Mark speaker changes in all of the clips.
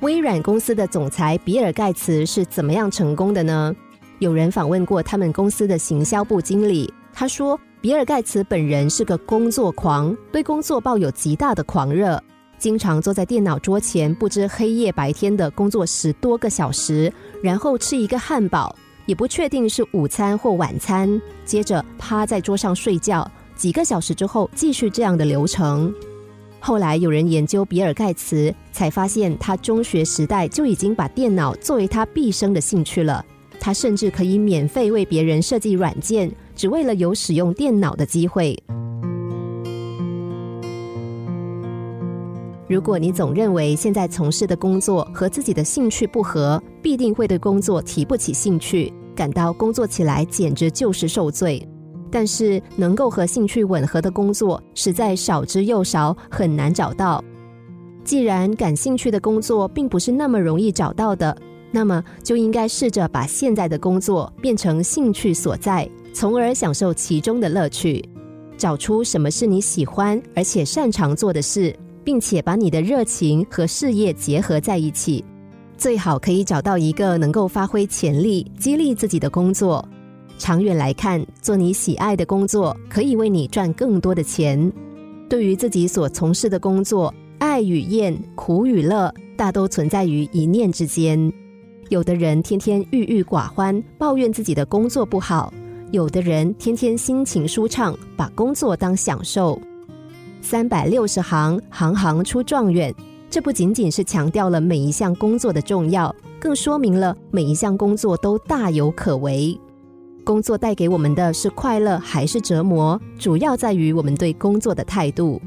Speaker 1: 微软公司的总裁比尔盖茨是怎么样成功的呢？有人访问过他们公司的行销部经理，他说，比尔盖茨本人是个工作狂，对工作抱有极大的狂热，经常坐在电脑桌前，不知黑夜白天的工作十多个小时，然后吃一个汉堡，也不确定是午餐或晚餐，接着趴在桌上睡觉，几个小时之后继续这样的流程。后来有人研究比尔盖茨，才发现他中学时代就已经把电脑作为他毕生的兴趣了。他甚至可以免费为别人设计软件，只为了有使用电脑的机会。如果你总认为现在从事的工作和自己的兴趣不合，必定会对工作提不起兴趣，感到工作起来简直就是受罪。但是，能够和兴趣吻合的工作实在少之又少，很难找到。既然感兴趣的工作并不是那么容易找到的，那么就应该试着把现在的工作变成兴趣所在，从而享受其中的乐趣。找出什么是你喜欢而且擅长做的事，并且把你的热情和事业结合在一起。最好可以找到一个能够发挥潜力、激励自己的工作。长远来看，做你喜爱的工作可以为你赚更多的钱。对于自己所从事的工作，爱与厌、苦与乐，大都存在于一念之间。有的人天天郁郁寡欢，抱怨自己的工作不好；有的人天天心情舒畅，把工作当享受。三百六十行，行行出状元。这不仅仅是强调了每一项工作的重要，更说明了每一项工作都大有可为。工作带给我们的是快乐还是折磨，主要在于我们对工作的态度。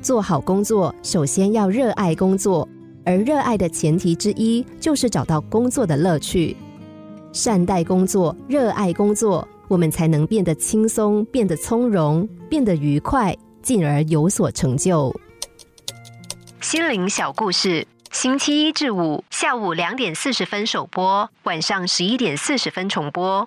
Speaker 1: 做好工作，首先要热爱工作，而热爱的前提之一就是找到工作的乐趣。善待工作，热爱工作，我们才能变得轻松，变得从容，变得愉快，进而有所成就。心灵小故事，星期一至五下午两点四十分首播，晚上十一点四十分重播。